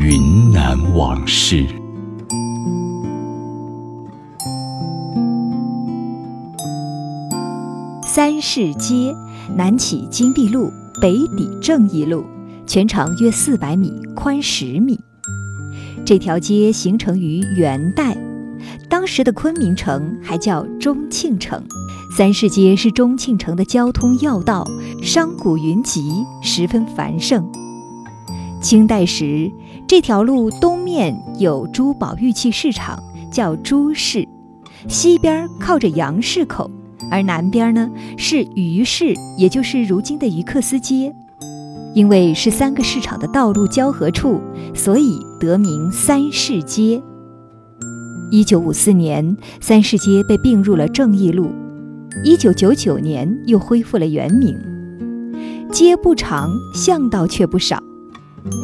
云南往事。三市街南起金碧路，北抵正义路，全长约四百米，宽十米。这条街形成于元代，当时的昆明城还叫中庆城。三市街是中庆城的交通要道，商贾云集，十分繁盛。清代时，这条路东面有珠宝玉器市场，叫珠市；西边靠着杨市口，而南边呢是鱼市，也就是如今的于克斯街。因为是三个市场的道路交合处，所以得名三市街。一九五四年，三市街被并入了正义路，一九九九年又恢复了原名。街不长，巷道却不少。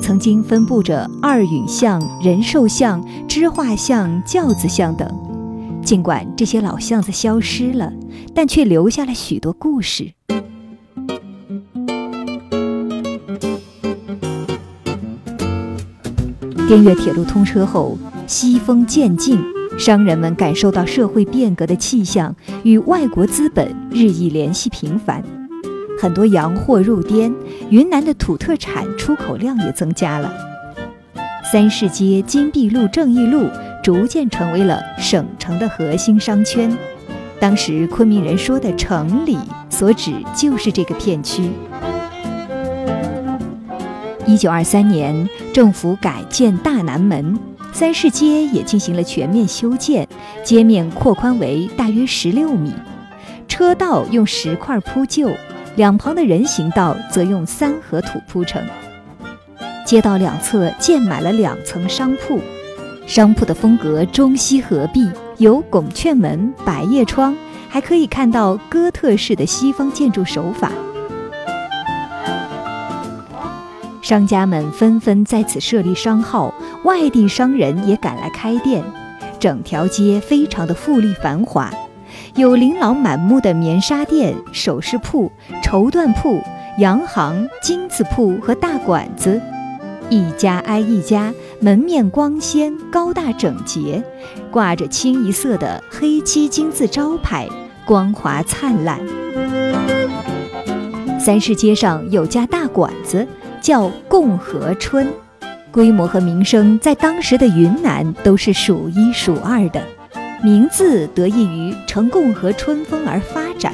曾经分布着二允巷、仁寿巷、知画巷、轿子巷等。尽管这些老巷子消失了，但却留下了许多故事。滇越铁路通车后，西风渐进，商人们感受到社会变革的气象，与外国资本日益联系频繁。很多洋货入滇，云南的土特产出口量也增加了。三市街、金碧路、正义路逐渐成为了省城的核心商圈。当时昆明人说的“城里”，所指就是这个片区。一九二三年，政府改建大南门，三市街也进行了全面修建，街面扩宽为大约十六米，车道用石块铺就。两旁的人行道则用三合土铺成，街道两侧建满了两层商铺，商铺的风格中西合璧，有拱券门、百叶窗，还可以看到哥特式的西方建筑手法。商家们纷纷在此设立商号，外地商人也赶来开店，整条街非常的富丽繁华。有琳琅满目的棉纱店、首饰铺、绸缎铺、洋行、金子铺和大馆子，一家挨一家，门面光鲜、高大整洁，挂着清一色的黑漆金字招牌，光华灿烂。三市街上有家大馆子，叫共和春，规模和名声在当时的云南都是数一数二的。名字得益于呈共和春风而发展，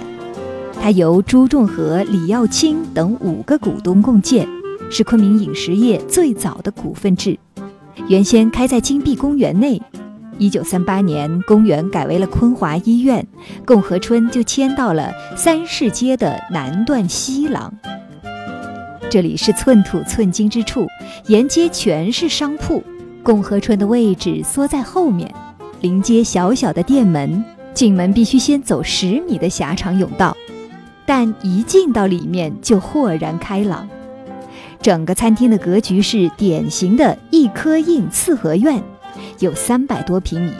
它由朱仲和、李耀清等五个股东共建，是昆明饮食业最早的股份制。原先开在金碧公园内，一九三八年公园改为了昆华医院，共和春就迁到了三市街的南段西廊。这里是寸土寸金之处，沿街全是商铺，共和春的位置缩在后面。临街小小的店门，进门必须先走十米的狭长甬道，但一进到里面就豁然开朗。整个餐厅的格局是典型的一颗印四合院，有三百多平米。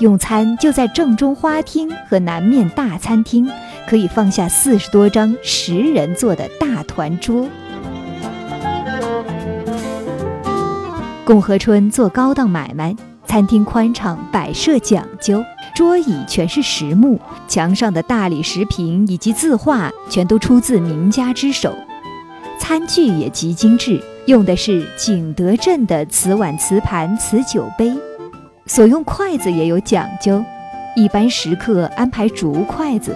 用餐就在正中花厅和南面大餐厅，可以放下四十多张十人座的大团桌。共和春做高档买卖。餐厅宽敞，摆设讲究，桌椅全是实木，墙上的大理石屏以及字画全都出自名家之手。餐具也极精致，用的是景德镇的瓷碗、瓷盘、瓷酒杯。所用筷子也有讲究，一般食客安排竹筷子，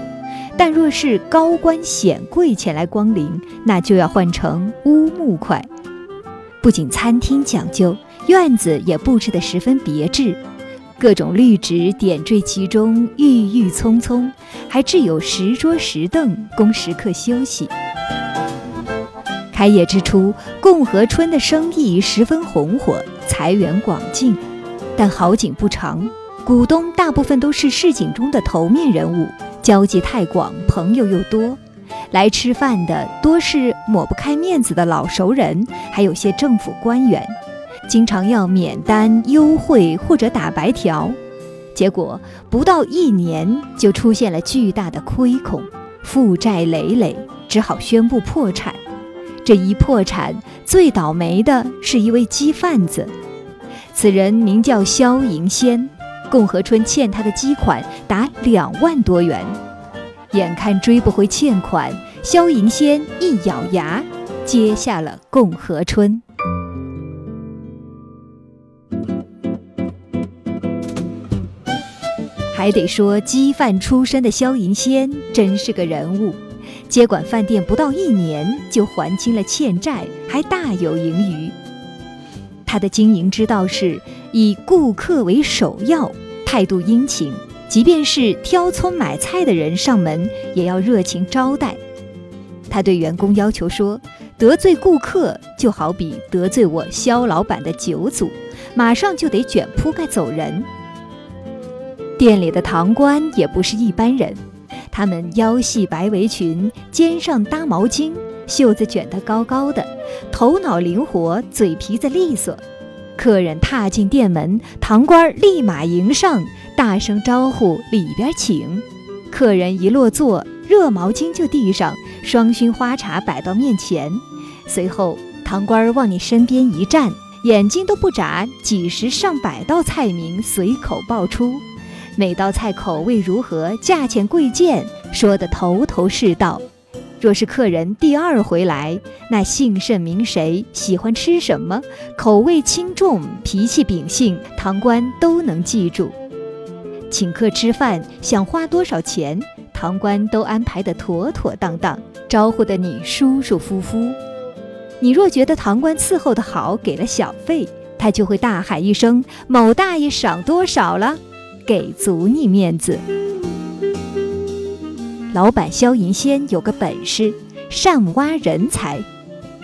但若是高官显贵前来光临，那就要换成乌木筷。不仅餐厅讲究。院子也布置得十分别致，各种绿植点缀其中，郁郁葱葱，还置有石桌石凳供食客休息。开业之初，共和春的生意十分红火，财源广进。但好景不长，股东大部分都是市井中的头面人物，交际太广，朋友又多，来吃饭的多是抹不开面子的老熟人，还有些政府官员。经常要免单、优惠或者打白条，结果不到一年就出现了巨大的亏空，负债累累，只好宣布破产。这一破产，最倒霉的是一位鸡贩子，此人名叫肖银仙，共和春欠他的鸡款达两万多元，眼看追不回欠款，肖银仙一咬牙，接下了共和春。还得说，鸡贩出身的萧银仙真是个人物。接管饭店不到一年，就还清了欠债，还大有盈余。他的经营之道是以顾客为首要，态度殷勤，即便是挑葱买菜的人上门，也要热情招待。他对员工要求说：“得罪顾客，就好比得罪我萧老板的九祖，马上就得卷铺盖走人。”店里的堂倌也不是一般人。他们腰系白围裙，肩上搭毛巾，袖子卷得高高的，头脑灵活，嘴皮子利索。客人踏进店门，堂倌立马迎上，大声招呼：“里边请。”客人一落座，热毛巾就递上，双熏花茶摆到面前。随后，堂倌往你身边一站，眼睛都不眨，几十上百道菜名随口报出。每道菜口味如何，价钱贵贱，说得头头是道。若是客人第二回来，那姓甚名谁，喜欢吃什么，口味轻重，脾气秉性，堂倌都能记住。请客吃饭，想花多少钱，堂倌都安排得妥妥当当，招呼得你舒舒服服。你若觉得堂倌伺候得好，给了小费，他就会大喊一声：“某大爷赏多少了？”给足你面子。老板萧银仙有个本事，善挖人才。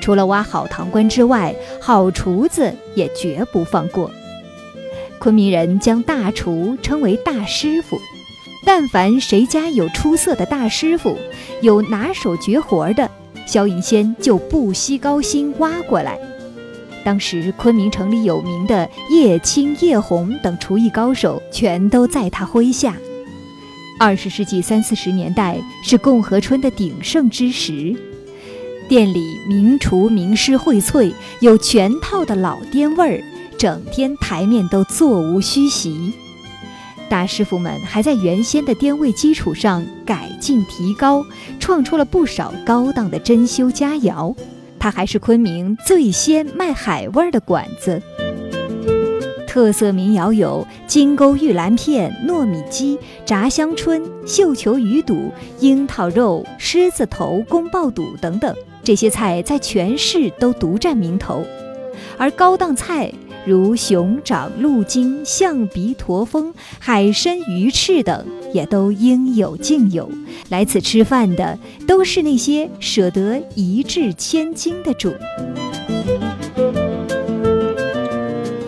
除了挖好堂倌之外，好厨子也绝不放过。昆明人将大厨称为大师傅，但凡谁家有出色的大师傅，有拿手绝活的，萧银仙就不惜高薪挖过来。当时昆明城里有名的叶青、叶红等厨艺高手，全都在他麾下。二十世纪三四十年代是共和春的鼎盛之时，店里名厨名师荟萃，有全套的老店味儿，整天台面都座无虚席。大师傅们还在原先的店味基础上改进提高，创出了不少高档的珍馐佳肴。它还是昆明最先卖海味儿的馆子，特色民谣有金钩玉兰片、糯米鸡、炸香椿、绣球鱼肚、樱桃肉、狮子头、宫爆肚等等，这些菜在全市都独占名头，而高档菜。如熊掌、鹿筋、象鼻、驼峰、海参、鱼翅等，也都应有尽有。来此吃饭的，都是那些舍得一掷千金的主。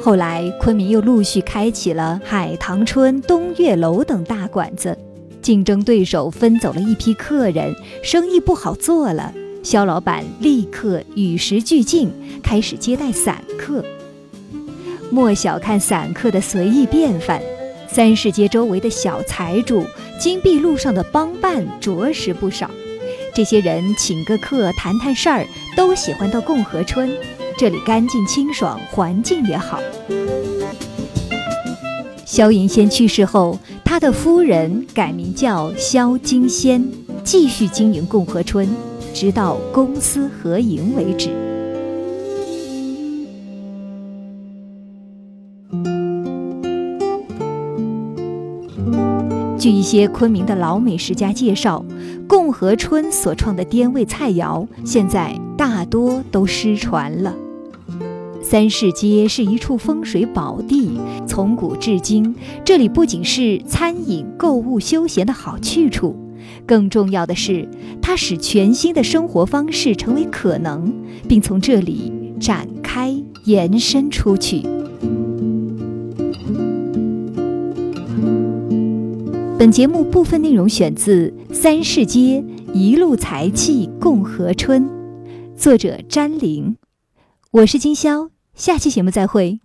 后来，昆明又陆续开启了海棠春、东岳楼等大馆子，竞争对手分走了一批客人，生意不好做了。肖老板立刻与时俱进，开始接待散客。莫小看散客的随意便饭，三市街周围的小财主、金碧路上的帮办着实不少。这些人请个客、谈谈事儿，都喜欢到共和村，这里干净清爽，环境也好。萧银仙去世后，他的夫人改名叫萧金仙，继续经营共和村，直到公私合营为止。据一些昆明的老美食家介绍，共和春所创的滇味菜肴，现在大多都失传了。三市街是一处风水宝地，从古至今，这里不仅是餐饮、购物、休闲的好去处，更重要的是，它使全新的生活方式成为可能，并从这里展开延伸出去。本节目部分内容选自《三世街一路财气共和春》，作者詹玲。我是金潇，下期节目再会。